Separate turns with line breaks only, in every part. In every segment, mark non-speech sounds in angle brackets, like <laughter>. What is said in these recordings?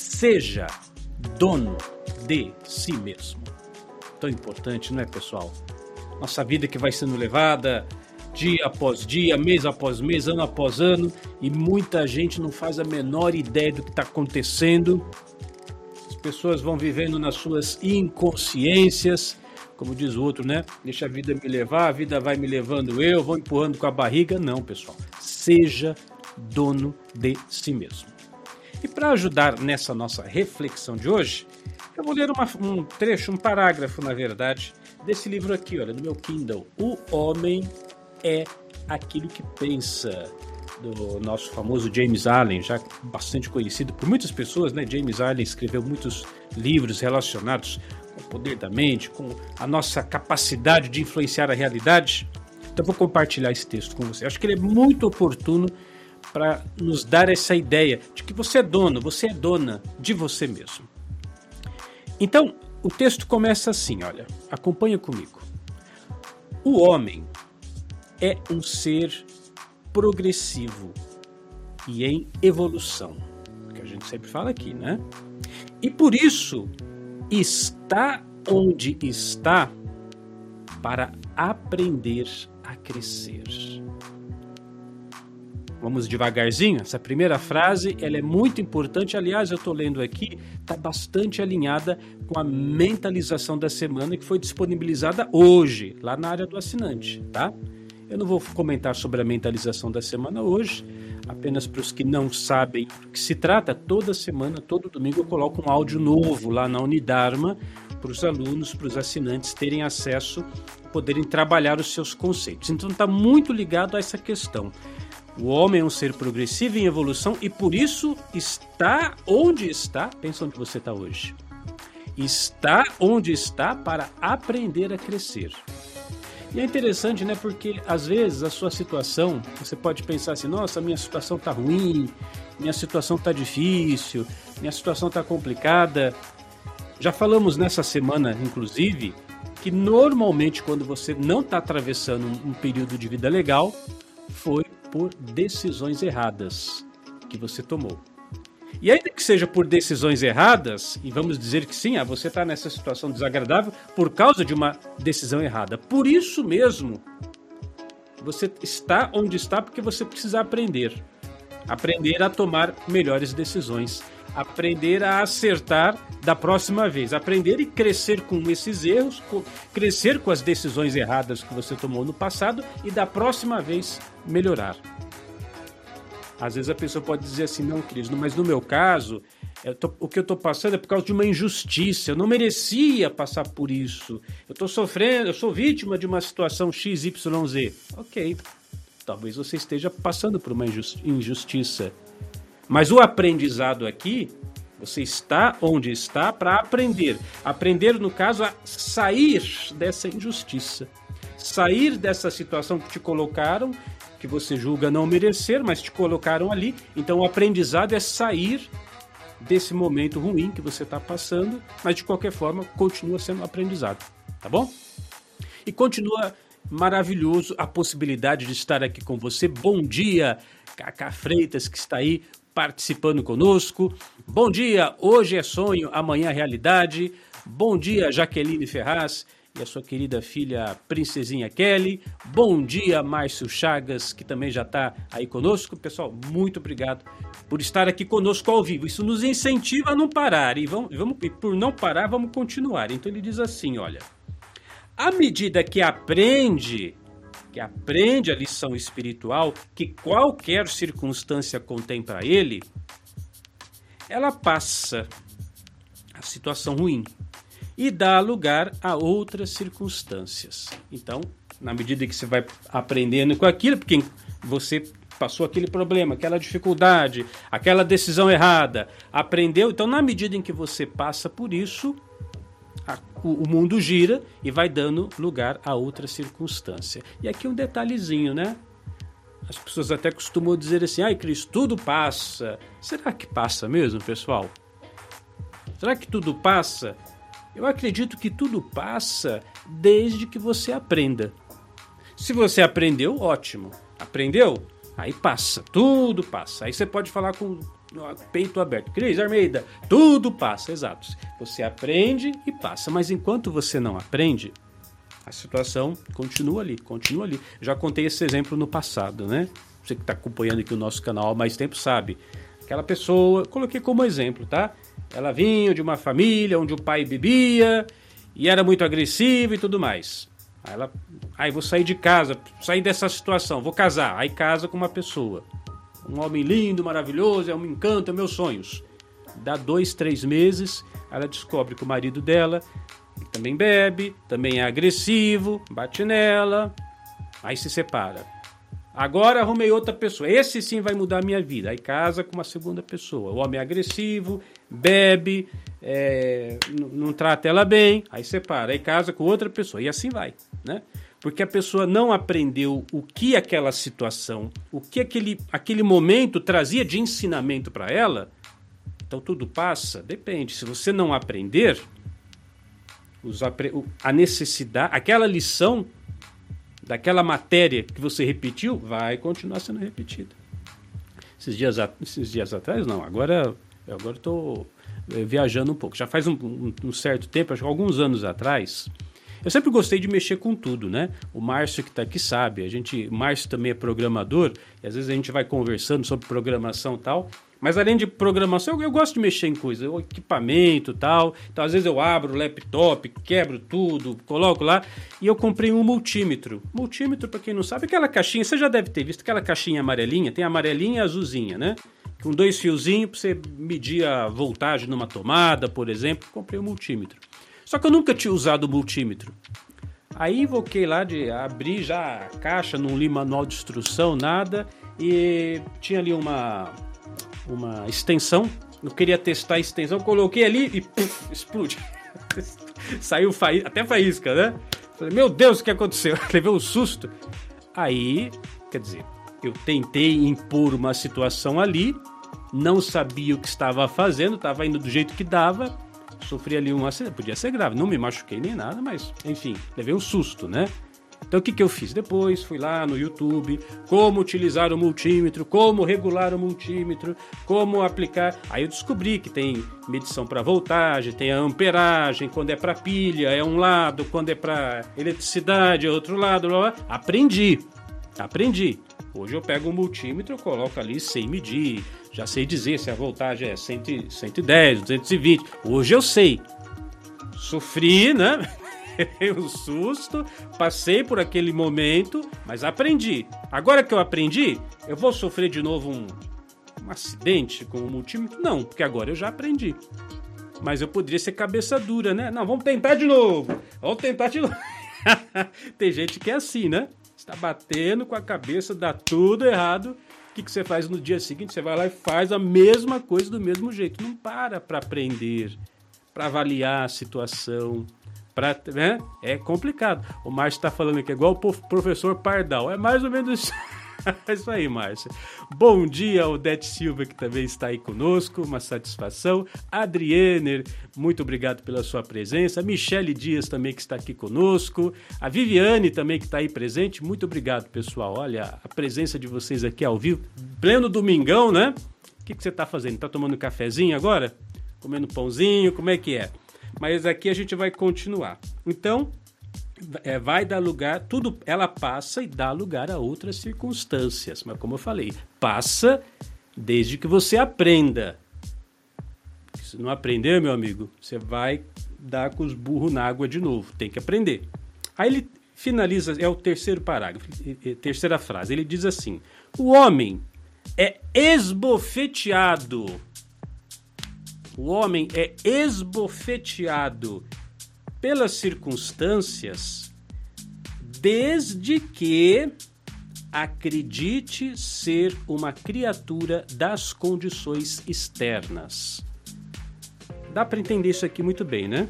Seja dono de si mesmo. Tão importante, não é, pessoal? Nossa vida que vai sendo levada dia após dia, mês após mês, ano após ano, e muita gente não faz a menor ideia do que está acontecendo. As pessoas vão vivendo nas suas inconsciências, como diz o outro, né? Deixa a vida me levar, a vida vai me levando eu, vou empurrando com a barriga. Não, pessoal. Seja dono de si mesmo. E para ajudar nessa nossa reflexão de hoje, eu vou ler uma, um trecho, um parágrafo, na verdade, desse livro aqui, olha, no meu Kindle. O Homem é aquilo que pensa do nosso famoso James Allen, já bastante conhecido por muitas pessoas, né? James Allen escreveu muitos livros relacionados com o poder da mente, com a nossa capacidade de influenciar a realidade. Então vou compartilhar esse texto com você. Acho que ele é muito oportuno para nos dar essa ideia de que você é dono, você é dona de você mesmo. Então, o texto começa assim, olha, acompanha comigo. O homem é um ser progressivo e em evolução, que a gente sempre fala aqui, né? E por isso está onde está para aprender a crescer. Vamos devagarzinho. Essa primeira frase ela é muito importante. Aliás, eu estou lendo aqui, está bastante alinhada com a mentalização da semana que foi disponibilizada hoje, lá na área do assinante, tá? Eu não vou comentar sobre a mentalização da semana hoje, apenas para os que não sabem do que se trata, toda semana, todo domingo eu coloco um áudio novo lá na Unidarma para os alunos, para os assinantes terem acesso, poderem trabalhar os seus conceitos. Então está muito ligado a essa questão. O homem é um ser progressivo em evolução e por isso está onde está. Pensa onde você está hoje. Está onde está para aprender a crescer. E é interessante, né? Porque às vezes a sua situação, você pode pensar assim: nossa, minha situação tá ruim, minha situação tá difícil, minha situação tá complicada. Já falamos nessa semana, inclusive, que normalmente quando você não está atravessando um período de vida legal, foi por decisões erradas que você tomou. E ainda que seja por decisões erradas, e vamos dizer que sim, ah, você está nessa situação desagradável por causa de uma decisão errada. Por isso mesmo, você está onde está porque você precisa aprender. Aprender a tomar melhores decisões. Aprender a acertar da próxima vez. Aprender e crescer com esses erros, crescer com as decisões erradas que você tomou no passado e da próxima vez melhorar. Às vezes a pessoa pode dizer assim, não, Cris, mas no meu caso, tô, o que eu estou passando é por causa de uma injustiça. Eu não merecia passar por isso. Eu estou sofrendo, eu sou vítima de uma situação XYZ. Ok, talvez você esteja passando por uma injustiça. Mas o aprendizado aqui, você está onde está para aprender. Aprender, no caso, a sair dessa injustiça. Sair dessa situação que te colocaram que você julga não merecer, mas te colocaram ali. Então o aprendizado é sair desse momento ruim que você está passando, mas de qualquer forma continua sendo aprendizado, tá bom? E continua maravilhoso a possibilidade de estar aqui com você. Bom dia, Cacá Freitas, que está aí participando conosco. Bom dia, hoje é sonho, amanhã é realidade. Bom dia, Jaqueline Ferraz e a sua querida filha Princesinha Kelly. Bom dia, Márcio Chagas, que também já está aí conosco. Pessoal, muito obrigado por estar aqui conosco ao vivo. Isso nos incentiva a não parar e, vamos, vamos, e por não parar, vamos continuar. Então ele diz assim: olha, à medida que aprende, que aprende a lição espiritual que qualquer circunstância contém para ele, ela passa a situação ruim e dá lugar a outras circunstâncias. Então, na medida que você vai aprendendo com aquilo, porque você passou aquele problema, aquela dificuldade, aquela decisão errada, aprendeu, então na medida em que você passa por isso, a, o, o, mundo gira e vai dando lugar a outra circunstância. E aqui um detalhezinho, né? As pessoas até costumam dizer assim: ai, Cris, tudo passa. Será que passa mesmo, pessoal? Será que tudo passa? Eu acredito que tudo passa desde que você aprenda. Se você aprendeu, ótimo. Aprendeu? Aí passa, tudo passa. Aí você pode falar com peito aberto. Cris Armeida, tudo passa, exato. Você aprende e passa, mas enquanto você não aprende, a situação continua ali, continua ali. Já contei esse exemplo no passado, né? Você que está acompanhando aqui o nosso canal há mais tempo sabe. Aquela pessoa, coloquei como exemplo, tá? Ela vinha de uma família onde o pai bebia e era muito agressivo e tudo mais. Aí ela, aí vou sair de casa, sair dessa situação, vou casar. Aí casa com uma pessoa. Um homem lindo, maravilhoso, é um encanto, é meus sonhos. Dá dois, três meses, ela descobre que o marido dela também bebe, também é agressivo, bate nela, aí se separa. Agora arrumei outra pessoa. Esse sim vai mudar a minha vida. Aí casa com uma segunda pessoa. O homem é agressivo, bebe, é, não trata ela bem, aí separa. Aí casa com outra pessoa. E assim vai, né? Porque a pessoa não aprendeu o que aquela situação, o que aquele, aquele momento trazia de ensinamento para ela. Então tudo passa? Depende. Se você não aprender, os, a necessidade, aquela lição daquela matéria que você repetiu vai continuar sendo repetida. Esses dias, esses dias atrás, não, agora eu agora estou eh, viajando um pouco. Já faz um, um, certo tempo, acho que alguns anos atrás, eu sempre gostei de mexer com tudo, né? O Márcio que está aqui sabe, a gente, Márcio também é programador, e às vezes a gente vai conversando sobre programação e tal. Mas além de programação, eu, eu gosto de mexer em coisas, equipamento tal. Então, às vezes eu abro o laptop, quebro tudo, coloco lá. E eu comprei um multímetro. Multímetro, para quem não sabe, aquela caixinha, você já deve ter visto aquela caixinha amarelinha, tem amarelinha e azulzinha, né? Com dois fiozinhos para você medir a voltagem numa tomada, por exemplo. Comprei um multímetro. Só que eu nunca tinha usado o multímetro. Aí invoquei lá de abrir já a caixa, não li manual de instrução, nada. E tinha ali uma uma extensão. Eu queria testar a extensão, coloquei ali e puff, explode. <laughs> Saiu faí até faísca, né? Falei, meu Deus, o que aconteceu? <laughs> Levei um susto. Aí, quer dizer, eu tentei impor uma situação ali, não sabia o que estava fazendo, estava indo do jeito que dava, sofri ali um acidente, podia ser grave, não me machuquei nem nada, mas enfim, levei um susto, né? Então o que, que eu fiz? Depois fui lá no YouTube, como utilizar o multímetro, como regular o multímetro, como aplicar. Aí eu descobri que tem medição para voltagem, tem a amperagem, quando é para pilha é um lado, quando é para eletricidade é outro lado. Blá, blá. Aprendi, aprendi. Hoje eu pego o multímetro, coloco ali sem medir, já sei dizer se a voltagem é 100, 110, 220. Hoje eu sei. Sofri, né? <laughs> um susto, passei por aquele momento, mas aprendi. Agora que eu aprendi, eu vou sofrer de novo um, um acidente com o multímetro? Não, porque agora eu já aprendi. Mas eu poderia ser cabeça dura, né? Não, vamos tentar de novo. Vamos tentar de novo. <laughs> Tem gente que é assim, né? Está batendo com a cabeça, dá tudo errado. O que, que você faz no dia seguinte? Você vai lá e faz a mesma coisa do mesmo jeito. Não para para aprender, para avaliar a situação, Pra, né? É complicado. O Márcio está falando aqui, igual o professor Pardal. É mais ou menos isso. <laughs> <laughs> É isso aí, Márcio. Bom dia, Odete Silva, que também está aí conosco, uma satisfação. Adriener, muito obrigado pela sua presença. Michele Dias também, que está aqui conosco. A Viviane também, que está aí presente. Muito obrigado, pessoal. Olha, a presença de vocês aqui ao vivo. Pleno domingão, né? O que, que você está fazendo? Está tomando um cafezinho agora? Comendo pãozinho? Como é que é? Mas aqui a gente vai continuar. Então, é, vai dar lugar, tudo, ela passa e dá lugar a outras circunstâncias. Mas como eu falei, passa desde que você aprenda. Se não aprender, meu amigo, você vai dar com os burros na água de novo. Tem que aprender. Aí ele finaliza, é o terceiro parágrafo, terceira frase. Ele diz assim: o homem é esbofeteado o homem é esbofeteado pelas circunstâncias desde que acredite ser uma criatura das condições externas. Dá para entender isso aqui muito bem, né?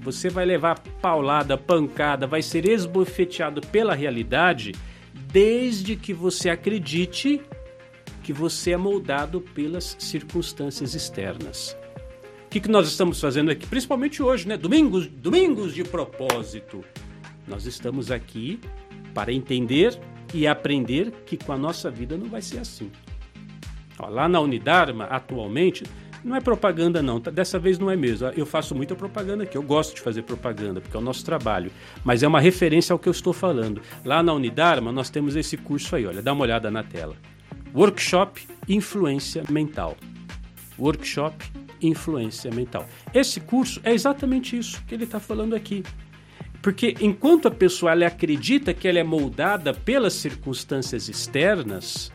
Você vai levar paulada, pancada, vai ser esbofeteado pela realidade desde que você acredite que você é moldado pelas circunstâncias externas que, que nós estamos fazendo aqui? Principalmente hoje, né? Domingos, domingos de propósito. Nós estamos aqui para entender e aprender que com a nossa vida não vai ser assim. Ó, lá na Unidarma, atualmente, não é propaganda, não. Tá, dessa vez não é mesmo. Eu faço muita propaganda aqui. Eu gosto de fazer propaganda, porque é o nosso trabalho. Mas é uma referência ao que eu estou falando. Lá na Unidarma, nós temos esse curso aí, olha. Dá uma olhada na tela. Workshop Influência Mental. Workshop Influência Mental. Esse curso é exatamente isso que ele está falando aqui. Porque enquanto a pessoa ela acredita que ela é moldada pelas circunstâncias externas,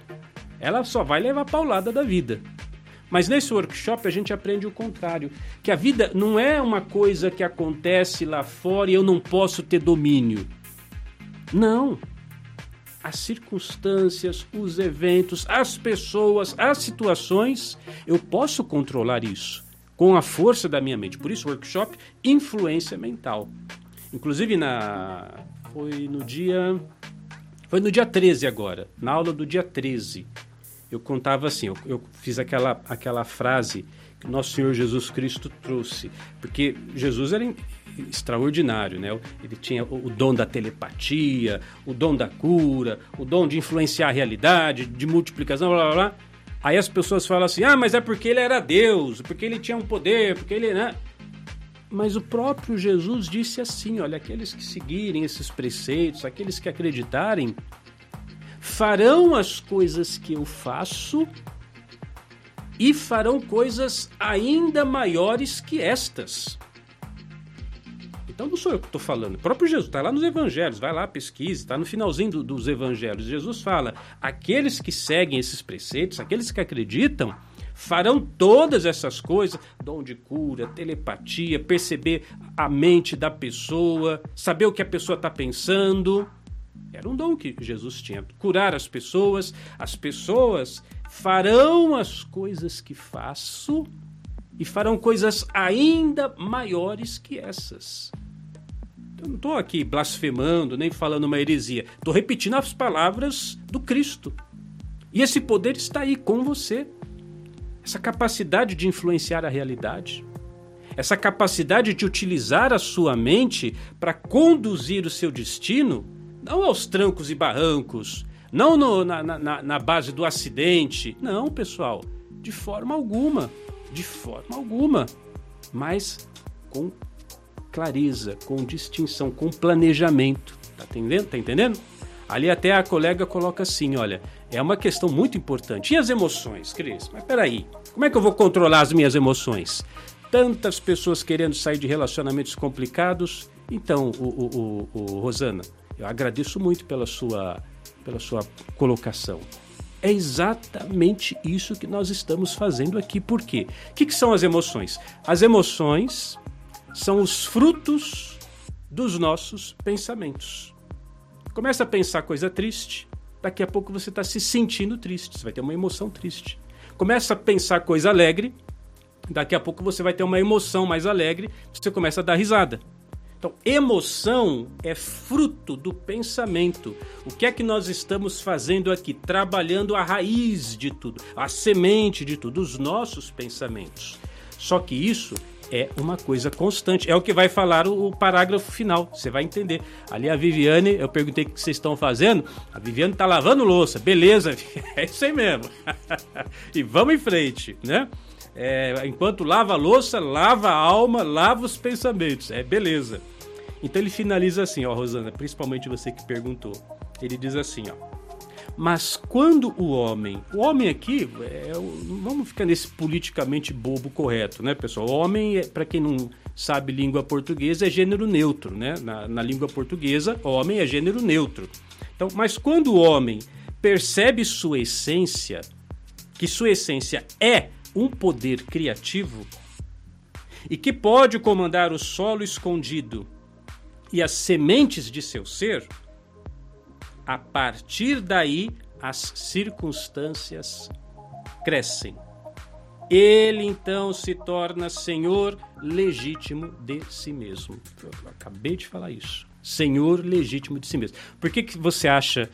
ela só vai levar paulada da vida. Mas nesse workshop a gente aprende o contrário, que a vida não é uma coisa que acontece lá fora e eu não posso ter domínio. Não. As circunstâncias, os eventos, as pessoas, as situações, eu posso controlar isso com a força da minha mente. Por isso, workshop Influência Mental. Inclusive na foi no dia foi no dia 13 agora, na aula do dia 13 eu contava assim, eu, eu fiz aquela, aquela frase que nosso Senhor Jesus Cristo trouxe, porque Jesus era extraordinário, né? Ele tinha o dom da telepatia, o dom da cura, o dom de influenciar a realidade, de multiplicação, blá blá blá. Aí as pessoas falam assim: "Ah, mas é porque ele era Deus, porque ele tinha um poder, porque ele, né?" Mas o próprio Jesus disse assim: olha, aqueles que seguirem esses preceitos, aqueles que acreditarem, farão as coisas que eu faço e farão coisas ainda maiores que estas. Então não sou eu que estou falando. O próprio Jesus está lá nos evangelhos, vai lá, pesquise, está no finalzinho do, dos evangelhos. Jesus fala: aqueles que seguem esses preceitos, aqueles que acreditam, farão todas essas coisas: dom de cura, telepatia, perceber a mente da pessoa, saber o que a pessoa está pensando. Era um dom que Jesus tinha. Curar as pessoas, as pessoas farão as coisas que faço e farão coisas ainda maiores que essas. Eu não estou aqui blasfemando, nem falando uma heresia. Estou repetindo as palavras do Cristo. E esse poder está aí com você. Essa capacidade de influenciar a realidade. Essa capacidade de utilizar a sua mente para conduzir o seu destino não aos trancos e barrancos, não no, na, na, na base do acidente. Não, pessoal, de forma alguma. De forma alguma. Mas com clareza, com distinção, com planejamento. Tá entendendo? Tá entendendo? Ali até a colega coloca assim, olha, é uma questão muito importante. E as emoções, Cris? Mas peraí, como é que eu vou controlar as minhas emoções? Tantas pessoas querendo sair de relacionamentos complicados. Então, o, o, o, Rosana, eu agradeço muito pela sua, pela sua colocação. É exatamente isso que nós estamos fazendo aqui. Por quê? O que, que são as emoções? As emoções são os frutos dos nossos pensamentos. Começa a pensar coisa triste, daqui a pouco você está se sentindo triste, você vai ter uma emoção triste. Começa a pensar coisa alegre, daqui a pouco você vai ter uma emoção mais alegre, você começa a dar risada. Então, emoção é fruto do pensamento. O que é que nós estamos fazendo aqui? Trabalhando a raiz de tudo, a semente de tudo, os nossos pensamentos. Só que isso é uma coisa constante. É o que vai falar o, o, parágrafo final. Você vai entender. Ali a Viviane, eu perguntei o que vocês estão fazendo. A Viviane está lavando louça. Beleza, <laughs> é isso aí mesmo. <laughs> e vamos em frente, né? É, enquanto lava a louça, lava a alma, lava os pensamentos. É beleza. Então ele finaliza assim, ó, Rosana, principalmente você que perguntou. Ele diz assim, ó. Mas quando o homem, o homem aqui, é, vamos ficar nesse politicamente bobo correto, né, pessoal? O homem, é, para quem não sabe língua portuguesa, é gênero neutro, né? Na, na língua portuguesa, homem é gênero neutro. Então, mas quando o homem percebe sua essência, que sua essência é um poder criativo e que pode comandar o solo escondido e as sementes de seu ser, a partir daí as circunstâncias crescem. Ele então se torna senhor legítimo de si mesmo. Eu acabei de falar isso. Senhor legítimo de si mesmo. Por que, que você acha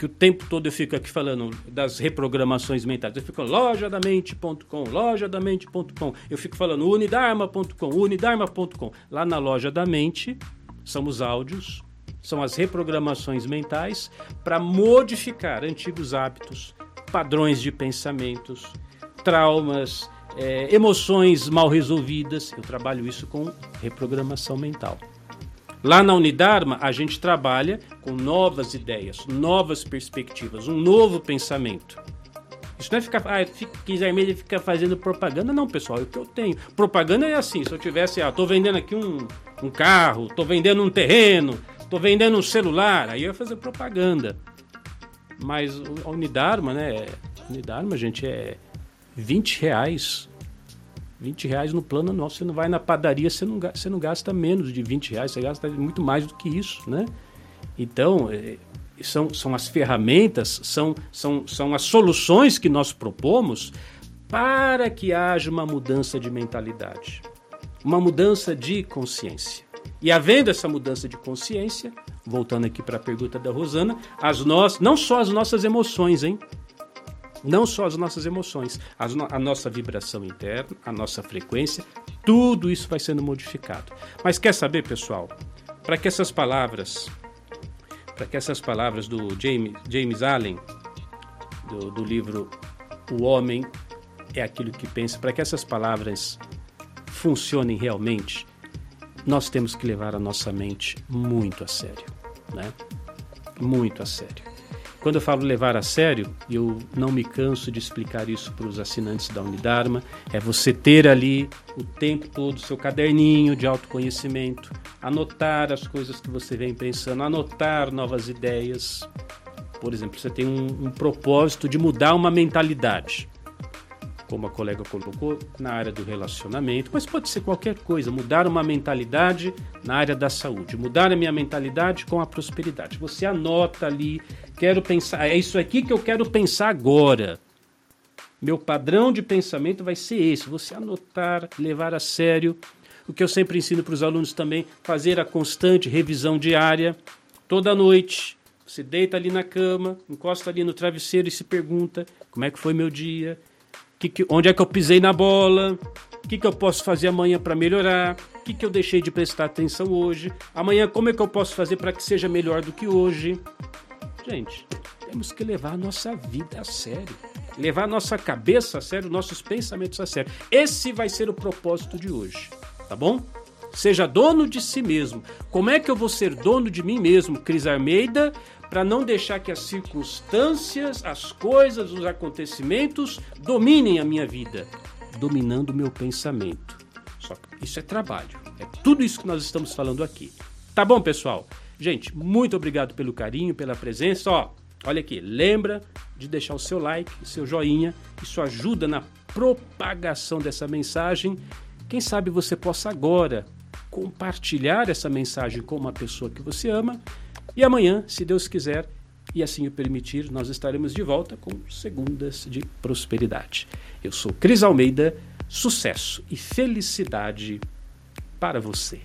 que o tempo todo eu fico aqui falando das reprogramações mentais. Eu fico lojadamente.com, lojadamente.com. Eu fico falando unidarma.com, unidarma.com. Lá na loja da mente são os áudios, são as reprogramações mentais para modificar antigos hábitos, padrões de pensamentos, traumas, é, emoções mal resolvidas. Eu trabalho isso com reprogramação mental. Lá na Unidarma, a gente trabalha com novas ideias, novas perspectivas, um novo pensamento. Isso não é ficar, ah, quiser mesmo ficar fazendo propaganda, não, pessoal. É o que eu tenho. Propaganda é assim: se eu tivesse, ah, tô vendendo aqui um, um carro, tô vendendo um terreno, tô vendendo um celular, aí eu ia fazer propaganda. Mas a Unidarma, né? Unidarma, gente, é 20 reais 20 reais no plano nosso. Você não vai na padaria, você não, você não gasta menos de 20 reais, você gasta muito mais do que isso, né? Então, é, são, são as ferramentas, são, são, são as soluções que nós propomos para que haja uma mudança de mentalidade, uma mudança de consciência. E havendo essa mudança de consciência, voltando aqui para a pergunta da Rosana, as nós, não só as nossas emoções, hein? Não só as nossas emoções, no a nossa vibração interna, a nossa frequência, tudo isso vai sendo modificado. Mas quer saber, pessoal? Para que essas palavras, para que essas palavras do James, James Allen, do, do livro O Homem é aquilo que pensa, para que essas palavras funcionem realmente, nós temos que levar a nossa mente muito a sério, né? Muito a sério. Quando eu falo levar a sério, eu não me canso de explicar isso para os assinantes da Unidarma, é você ter ali o tempo todo o seu caderninho de autoconhecimento, anotar as coisas que você vem pensando, anotar novas ideias. Por exemplo, você tem um, um propósito de mudar uma mentalidade como a colega colocou, na área do relacionamento, mas pode ser qualquer coisa, mudar uma mentalidade na área da saúde, mudar a minha mentalidade com a prosperidade. Você anota ali, quero pensar, é isso aqui que eu quero pensar agora. Meu padrão de pensamento vai ser esse, você anotar, levar a sério. O que eu sempre ensino para os alunos também, fazer a constante revisão diária, toda noite. Você deita ali na cama, encosta ali no travesseiro e se pergunta: como é que foi meu dia? Que que, onde é que eu pisei na bola, o que, que eu posso fazer amanhã para melhorar, o que, que eu deixei de prestar atenção hoje, amanhã como é que eu posso fazer para que seja melhor do que hoje. Gente, temos que levar a nossa vida a sério, levar a nossa cabeça a sério, nossos pensamentos a sério. Esse vai ser o propósito de hoje, tá bom? Seja dono de si mesmo. Como é que eu vou ser dono de mim mesmo, Cris Armeida, para não deixar que as circunstâncias, as coisas, os acontecimentos dominem a minha vida, dominando o meu pensamento. Só que isso é trabalho. É tudo isso que nós estamos falando aqui. Tá bom, pessoal? Gente, muito obrigado pelo carinho, pela presença. Ó, olha aqui, lembra de deixar o seu like, o seu joinha. Isso ajuda na propagação dessa mensagem. Quem sabe você possa agora compartilhar essa mensagem com uma pessoa que você ama e amanhã, se Deus quiser e assim o permitir, nós estaremos de volta com Segundas de Prosperidade. Eu sou Cris Almeida, sucesso e felicidade para você.